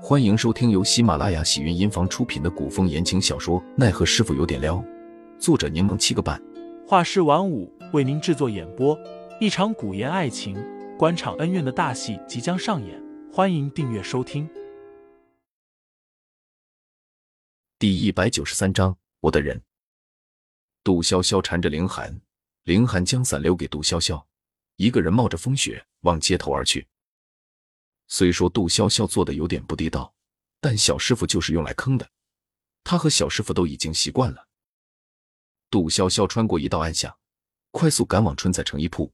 欢迎收听由喜马拉雅喜云音房出品的古风言情小说《奈何师傅有点撩》，作者柠檬七个半，画师晚舞为您制作演播。一场古言爱情、官场恩怨的大戏即将上演，欢迎订阅收听。第一百九十三章，我的人。杜潇潇缠着凌寒，凌寒将伞留给杜潇潇，一个人冒着风雪往街头而去。虽说杜潇潇做的有点不地道，但小师傅就是用来坑的，他和小师傅都已经习惯了。杜潇潇穿过一道暗巷，快速赶往春彩成衣铺。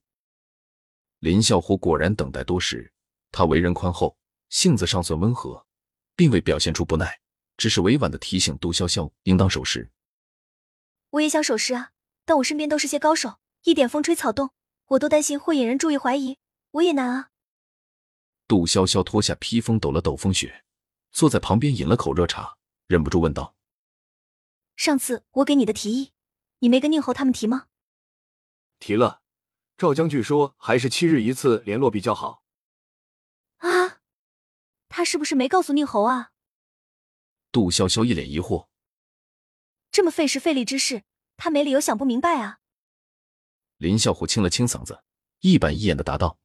林啸虎果然等待多时，他为人宽厚，性子尚算温和，并未表现出不耐，只是委婉的提醒杜潇潇应当守时。我也想守时啊，但我身边都是些高手，一点风吹草动，我都担心会引人注意怀疑，我也难啊。杜潇潇脱下披风，抖了抖风雪，坐在旁边饮了口热茶，忍不住问道：“上次我给你的提议，你没跟宁侯他们提吗？”“提了，赵将军说还是七日一次联络比较好。”“啊，他是不是没告诉宁侯啊？”杜潇潇一脸疑惑：“这么费时费力之事，他没理由想不明白啊。”林啸虎清了清嗓子，一板一眼的答道。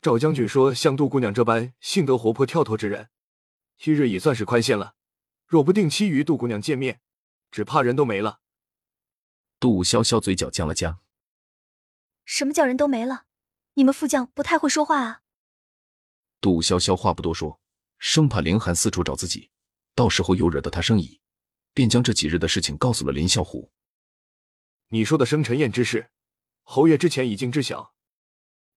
赵将军说：“像杜姑娘这般性德活泼跳脱之人，昔日已算是宽限了。若不定期与杜姑娘见面，只怕人都没了。”杜潇潇嘴角僵了僵：“什么叫人都没了？你们副将不太会说话啊！”杜潇潇话不多说，生怕凌寒四处找自己，到时候又惹得他生疑，便将这几日的事情告诉了林啸虎。你说的生辰宴之事，侯爷之前已经知晓。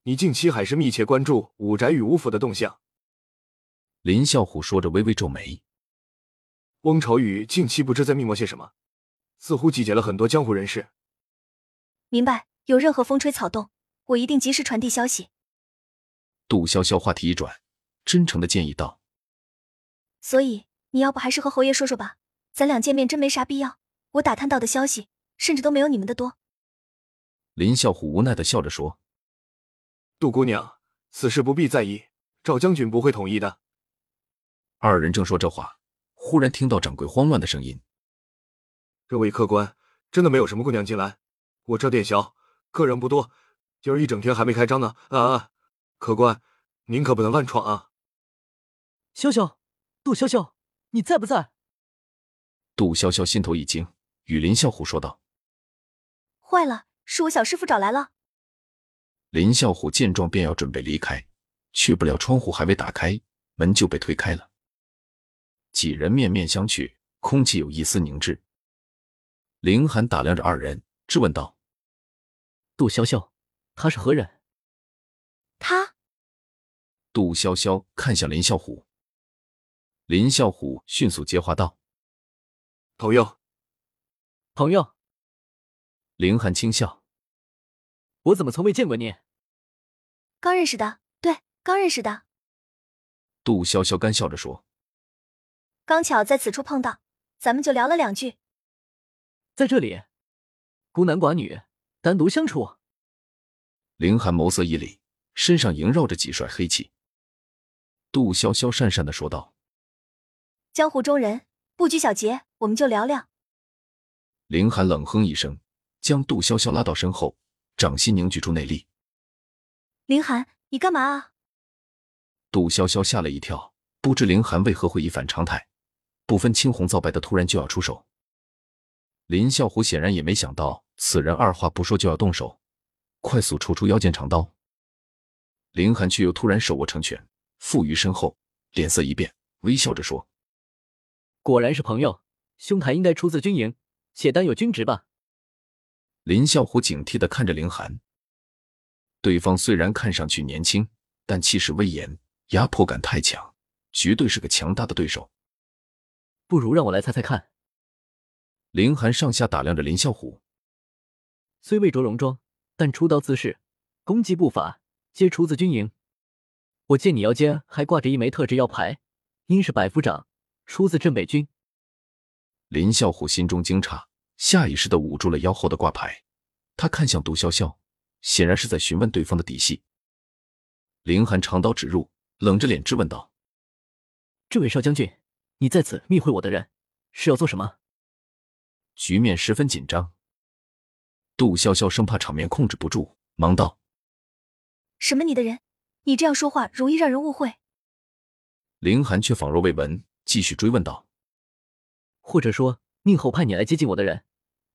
你近期还是密切关注武宅与吴府的动向。林啸虎说着，微微皱眉。翁朝宇近期不知在密谋些什么，似乎集结了很多江湖人士。明白，有任何风吹草动，我一定及时传递消息。杜潇潇话题一转，真诚的建议道：“所以你要不还是和侯爷说说吧，咱俩见面真没啥必要。我打探到的消息，甚至都没有你们的多。”林啸虎无奈的笑着说。杜姑娘，此事不必在意，赵将军不会同意的。二人正说这话，忽然听到掌柜慌乱的声音：“这位客官，真的没有什么姑娘进来？我这店小，客人不多，今儿一整天还没开张呢。啊啊！客官，您可不能乱闯啊！”潇潇，杜潇潇，你在不在？杜潇潇心头一惊，与林啸虎说道：“坏了，是我小师傅找来了。”林啸虎见状，便要准备离开，去不了窗户还未打开，门就被推开了。几人面面相觑，空气有一丝凝滞。凌寒打量着二人，质问道：“杜潇潇，他是何人？”他。杜潇潇看向林啸虎，林啸虎迅速接话道：“朋友，朋友。”凌寒轻笑。我怎么从未见过你？刚认识的，对，刚认识的。杜潇潇干笑着说：“刚巧在此处碰到，咱们就聊了两句。”在这里，孤男寡女单独相处。凌寒眸色一凛，身上萦绕着几帅黑气。杜潇潇讪讪的说道：“江湖中人不拘小节，我们就聊聊。”凌寒冷哼一声，将杜潇潇拉到身后。掌心凝聚出内力，凌寒，你干嘛啊？杜潇潇吓了一跳，不知凌寒为何会一反常态，不分青红皂白的突然就要出手。林啸虎显然也没想到此人二话不说就要动手，快速抽出腰间长刀。凌寒却又突然手握成拳，负于身后，脸色一变，微笑着说：“果然是朋友，兄台应该出自军营，且担有军职吧？”林啸虎警惕的看着凌寒，对方虽然看上去年轻，但气势威严，压迫感太强，绝对是个强大的对手。不如让我来猜猜看。凌寒上下打量着林啸虎，虽未着戎装，但出刀姿势、攻击步伐皆出自军营。我见你腰间还挂着一枚特制腰牌，应是百夫长，出自镇北军。林啸虎心中惊诧。下意识的捂住了腰后的挂牌，他看向杜潇潇，显然是在询问对方的底细。凌寒长刀指入，冷着脸质问道：“这位少将军，你在此密会我的人，是要做什么？局面十分紧张，杜潇潇生怕场面控制不住，忙道：“什么你的人？你这样说话容易让人误会。”凌寒却仿若未闻，继续追问道：“或者说，宁侯派你来接近我的人，